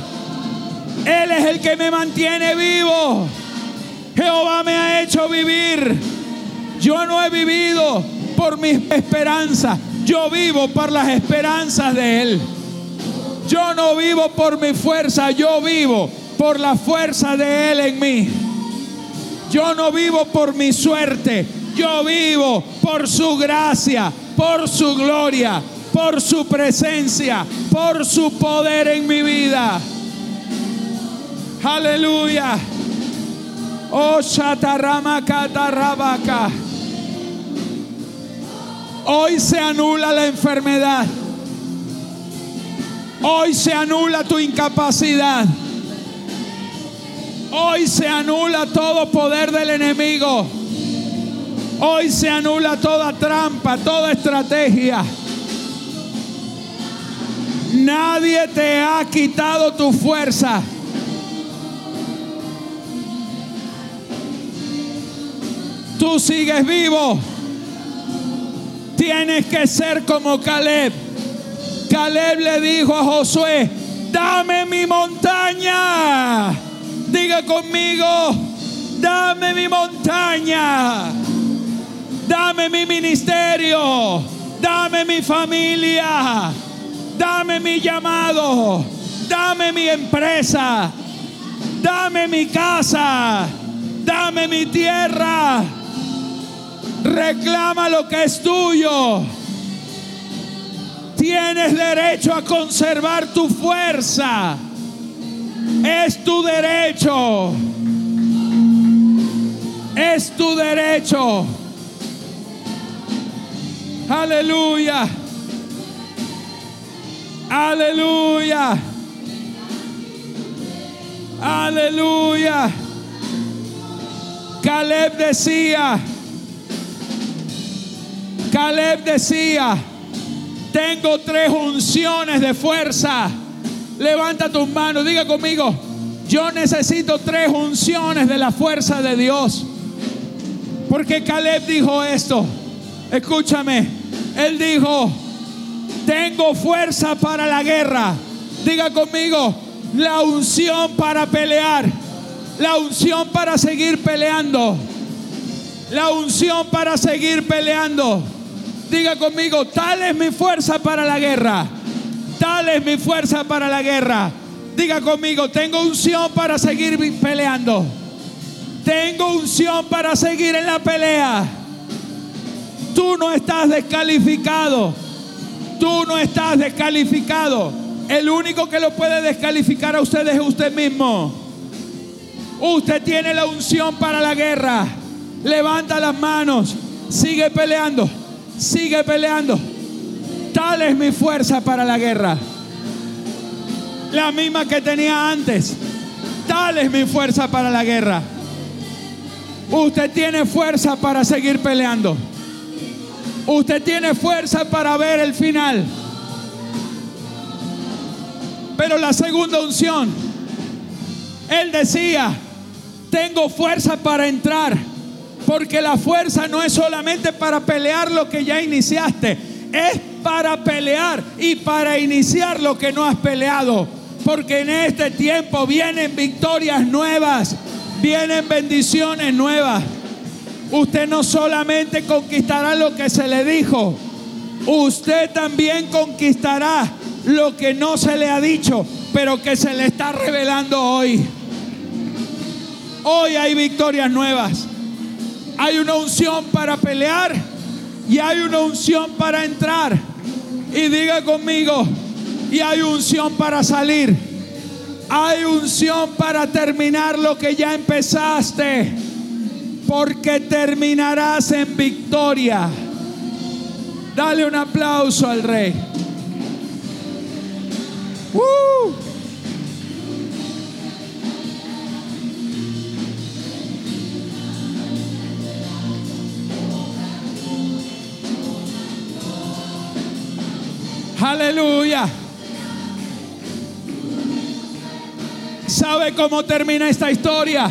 Él es el que me mantiene vivo. Jehová me ha hecho vivir. Yo no he vivido por mis esperanzas. Yo vivo por las esperanzas de Él. Yo no vivo por mi fuerza. Yo vivo por la fuerza de Él en mí. Yo no vivo por mi suerte. Yo vivo por su gracia, por su gloria, por su presencia, por su poder en mi vida. Aleluya. Oh, Shatarama Katarabaka. Hoy se anula la enfermedad. Hoy se anula tu incapacidad. Hoy se anula todo poder del enemigo. Hoy se anula toda trampa, toda estrategia. Nadie te ha quitado tu fuerza. Tú sigues vivo. Tienes que ser como Caleb. Caleb le dijo a Josué, dame mi montaña. Diga conmigo, dame mi montaña. Dame mi ministerio. Dame mi familia. Dame mi llamado. Dame mi empresa. Dame mi casa. Dame mi tierra. Reclama lo que es tuyo. Tienes derecho a conservar tu fuerza. Es tu derecho. Es tu derecho. Aleluya. Aleluya. Aleluya. Caleb decía, Caleb decía, tengo tres unciones de fuerza. Levanta tus manos, diga conmigo, yo necesito tres unciones de la fuerza de Dios. Porque Caleb dijo esto, escúchame, él dijo, tengo fuerza para la guerra. Diga conmigo, la unción para pelear. La unción para seguir peleando. La unción para seguir peleando. Diga conmigo, tal es mi fuerza para la guerra. Tal es mi fuerza para la guerra. Diga conmigo, tengo unción para seguir peleando. Tengo unción para seguir en la pelea. Tú no estás descalificado. Tú no estás descalificado. El único que lo puede descalificar a usted es usted mismo. Usted tiene la unción para la guerra. Levanta las manos. Sigue peleando. Sigue peleando. Tal es mi fuerza para la guerra. La misma que tenía antes. Tal es mi fuerza para la guerra. Usted tiene fuerza para seguir peleando. Usted tiene fuerza para ver el final. Pero la segunda unción, él decía, tengo fuerza para entrar. Porque la fuerza no es solamente para pelear lo que ya iniciaste, es para pelear y para iniciar lo que no has peleado. Porque en este tiempo vienen victorias nuevas, vienen bendiciones nuevas. Usted no solamente conquistará lo que se le dijo, usted también conquistará lo que no se le ha dicho, pero que se le está revelando hoy. Hoy hay victorias nuevas. Hay una unción para pelear y hay una unción para entrar. Y diga conmigo, y hay unción para salir. Hay unción para terminar lo que ya empezaste. Porque terminarás en victoria. Dale un aplauso al rey. ¡Uh! Aleluya. ¿Sabe cómo termina esta historia?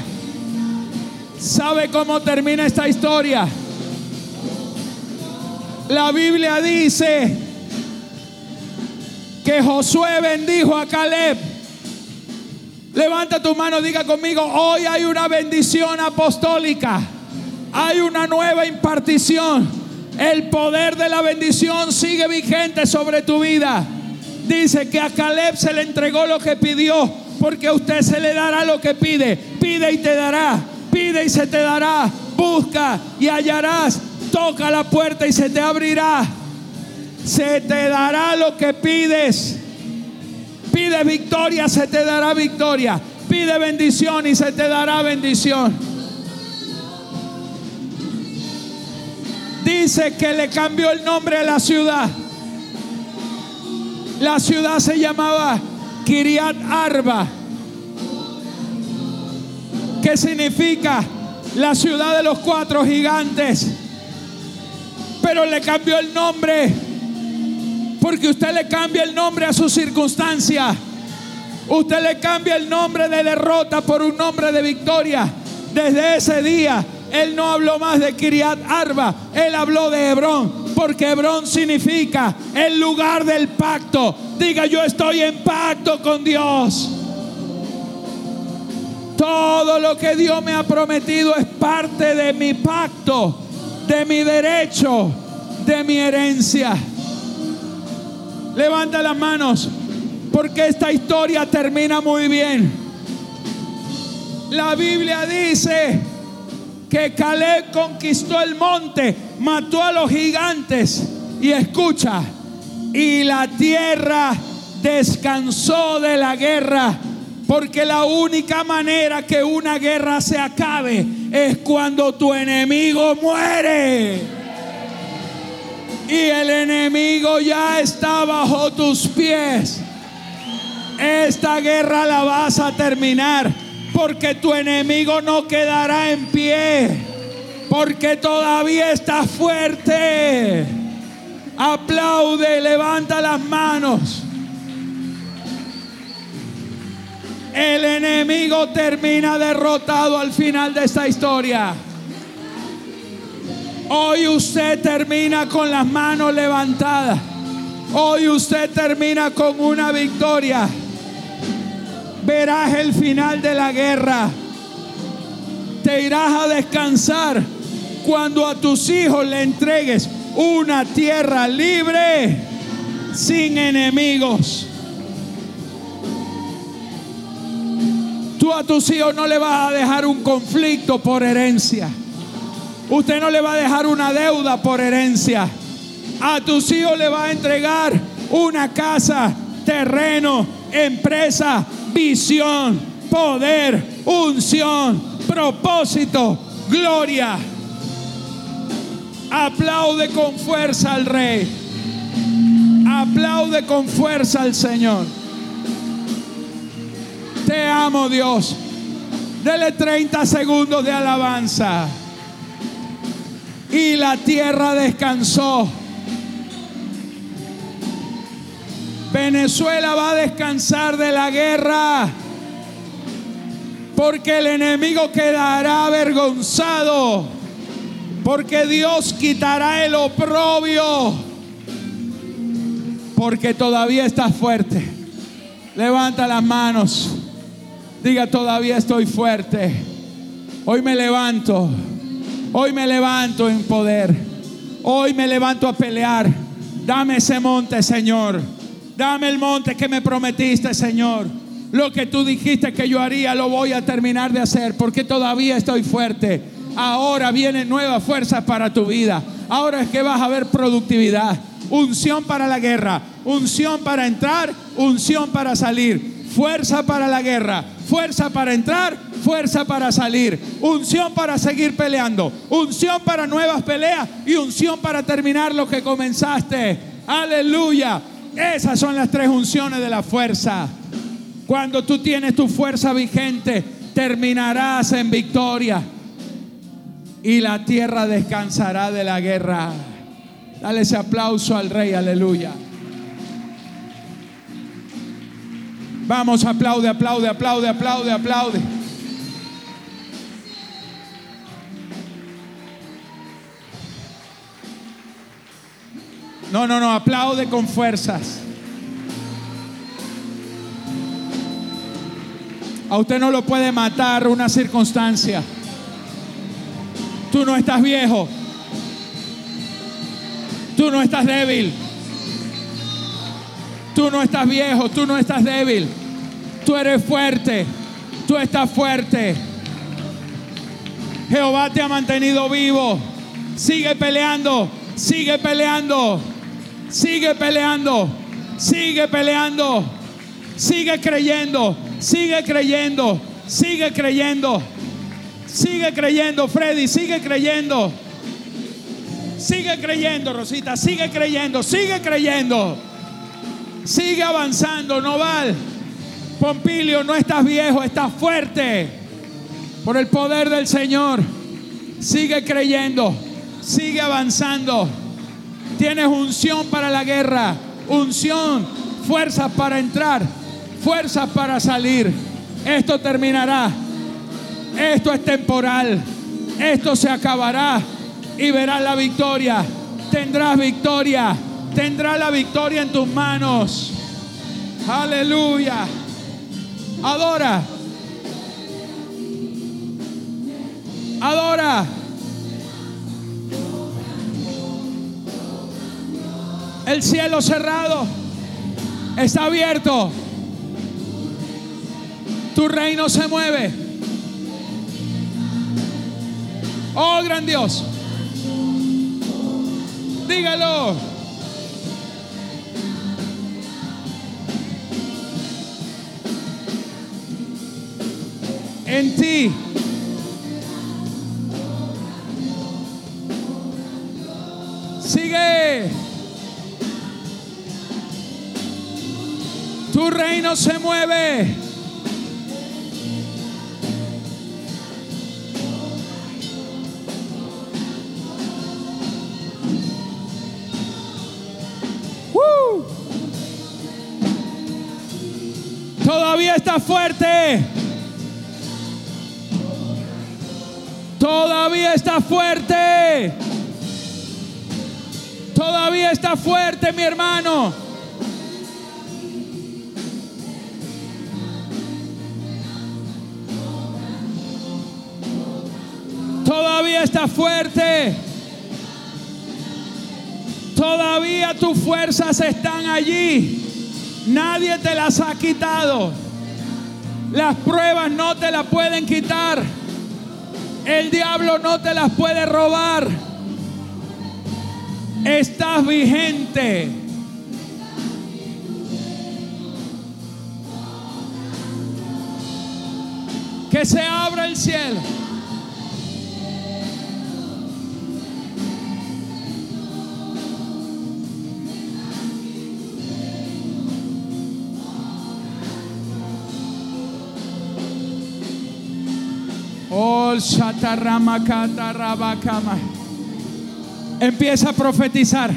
¿Sabe cómo termina esta historia? La Biblia dice que Josué bendijo a Caleb. Levanta tu mano, diga conmigo, hoy hay una bendición apostólica. Hay una nueva impartición. El poder de la bendición sigue vigente sobre tu vida. Dice que a Caleb se le entregó lo que pidió, porque a usted se le dará lo que pide. Pide y te dará. Pide y se te dará. Busca y hallarás. Toca la puerta y se te abrirá. Se te dará lo que pides. Pide victoria, se te dará victoria. Pide bendición y se te dará bendición. Dice que le cambió el nombre a la ciudad. La ciudad se llamaba Kiriat Arba, que significa la ciudad de los cuatro gigantes. Pero le cambió el nombre, porque usted le cambia el nombre a su circunstancia. Usted le cambia el nombre de derrota por un nombre de victoria. Desde ese día él no habló más de Kiriat Arba, él habló de Hebrón, porque Hebrón significa el lugar del pacto. Diga, yo estoy en pacto con Dios. Todo lo que Dios me ha prometido es parte de mi pacto. de mi derecho, de mi herencia. Levanta las manos, porque esta historia termina muy bien. La Biblia dice que Caleb conquistó el monte, mató a los gigantes y escucha, y la tierra descansó de la guerra. Porque la única manera que una guerra se acabe es cuando tu enemigo muere. Y el enemigo ya está bajo tus pies. Esta guerra la vas a terminar porque tu enemigo no quedará en pie. Porque todavía está fuerte. Aplaude, levanta las manos. El enemigo termina derrotado al final de esta historia. Hoy usted termina con las manos levantadas. Hoy usted termina con una victoria. Verás el final de la guerra. Te irás a descansar cuando a tus hijos le entregues una tierra libre sin enemigos. Tú a tus hijos no le vas a dejar un conflicto por herencia. Usted no le va a dejar una deuda por herencia. A tus hijos le va a entregar una casa, terreno, empresa, visión, poder, unción, propósito, gloria. Aplaude con fuerza al rey. Aplaude con fuerza al Señor. Te amo Dios. Dele 30 segundos de alabanza. Y la tierra descansó. Venezuela va a descansar de la guerra. Porque el enemigo quedará avergonzado. Porque Dios quitará el oprobio. Porque todavía está fuerte. Levanta las manos. Diga, todavía estoy fuerte. Hoy me levanto. Hoy me levanto en poder. Hoy me levanto a pelear. Dame ese monte, Señor. Dame el monte que me prometiste, Señor. Lo que tú dijiste que yo haría, lo voy a terminar de hacer porque todavía estoy fuerte. Ahora vienen nuevas fuerzas para tu vida. Ahora es que vas a ver productividad. Unción para la guerra. Unción para entrar. Unción para salir. Fuerza para la guerra fuerza para entrar, fuerza para salir, unción para seguir peleando, unción para nuevas peleas y unción para terminar lo que comenzaste. Aleluya. Esas son las tres unciones de la fuerza. Cuando tú tienes tu fuerza vigente, terminarás en victoria y la tierra descansará de la guerra. Dale ese aplauso al rey, aleluya. Vamos, aplaude, aplaude, aplaude, aplaude, aplaude. No, no, no, aplaude con fuerzas. A usted no lo puede matar una circunstancia. Tú no estás viejo. Tú no estás débil. Tú no estás viejo, tú no estás débil. Tú eres fuerte. Tú estás fuerte. Jehová te ha mantenido vivo. Sigue peleando. Sigue peleando. Sigue peleando. Sigue peleando. Sigue creyendo. Sigue creyendo. Sigue creyendo. Sigue creyendo, Freddy. Sigue creyendo. Sigue creyendo, Rosita. Sigue creyendo. Sigue creyendo. Sigue avanzando, Noval. Pompilio, no estás viejo, estás fuerte. Por el poder del Señor. Sigue creyendo. Sigue avanzando. Tienes unción para la guerra. Unción. Fuerzas para entrar. Fuerzas para salir. Esto terminará. Esto es temporal. Esto se acabará. Y verás la victoria. Tendrás victoria. Tendrás la victoria en tus manos. Aleluya. Adora. Adora. El cielo cerrado está abierto. Tu reino se mueve. Oh, gran Dios. Dígalo. En ti. Sigue. Tu reino se mueve. Todavía está fuerte. Todavía está fuerte. Todavía está fuerte, mi hermano. Todavía está fuerte. Todavía tus fuerzas están allí. Nadie te las ha quitado. Las pruebas no te las pueden quitar. El diablo no te las puede robar. Estás vigente. Que se abra el cielo. Empieza a profetizar.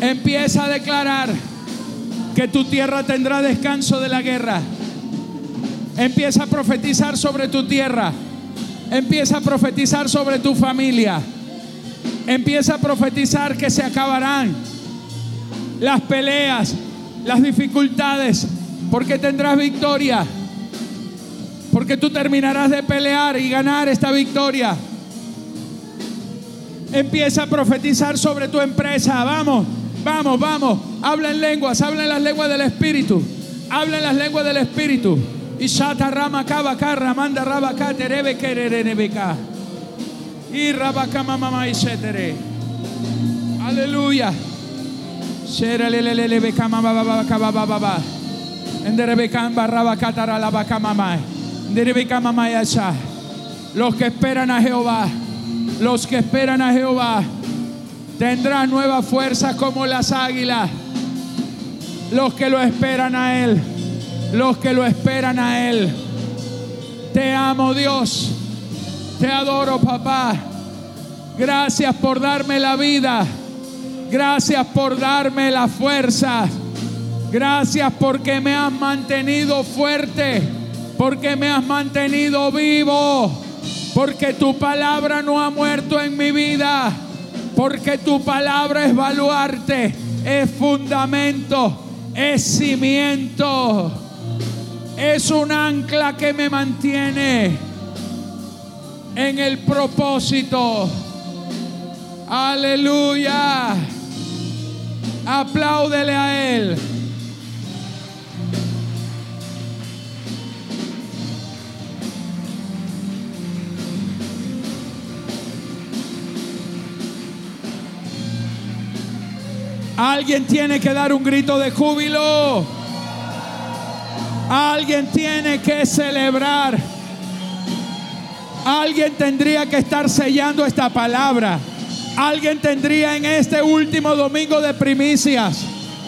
Empieza a declarar que tu tierra tendrá descanso de la guerra. Empieza a profetizar sobre tu tierra. Empieza a profetizar sobre tu familia. Empieza a profetizar que se acabarán las peleas, las dificultades, porque tendrás victoria. Porque tú terminarás de pelear y ganar esta victoria. Empieza a profetizar sobre tu empresa. Vamos, vamos, vamos. Habla en lenguas, habla en las lenguas del Espíritu. Habla en las lenguas del Espíritu. Y shata rama kaba karra manda raba terebe kerere nebeka. Y rabaka mama y shetere. Aleluya. Sherelelele beka mama baba kaba baba baba. Los que esperan a Jehová, los que esperan a Jehová, tendrán nueva fuerza como las águilas. Los que lo esperan a Él, los que lo esperan a Él. Te amo Dios, te adoro papá. Gracias por darme la vida. Gracias por darme la fuerza. Gracias porque me has mantenido fuerte. Porque me has mantenido vivo. Porque tu palabra no ha muerto en mi vida. Porque tu palabra es baluarte, es fundamento, es cimiento. Es un ancla que me mantiene en el propósito. Aleluya. Apláudele a Él. Alguien tiene que dar un grito de júbilo. Alguien tiene que celebrar. Alguien tendría que estar sellando esta palabra. Alguien tendría en este último domingo de primicias.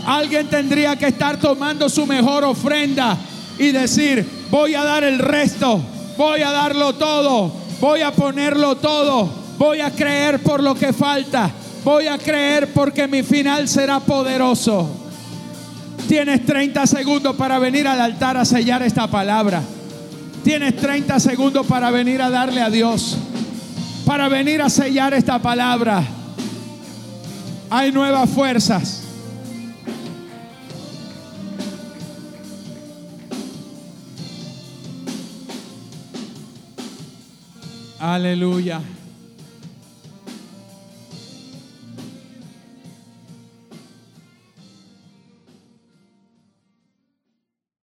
Alguien tendría que estar tomando su mejor ofrenda y decir, voy a dar el resto, voy a darlo todo, voy a ponerlo todo, voy a creer por lo que falta, voy a creer porque mi final será poderoso. Tienes 30 segundos para venir al altar a sellar esta palabra. Tienes 30 segundos para venir a darle a Dios. Para venir a sellar esta palabra. Hay nuevas fuerzas. Aleluya.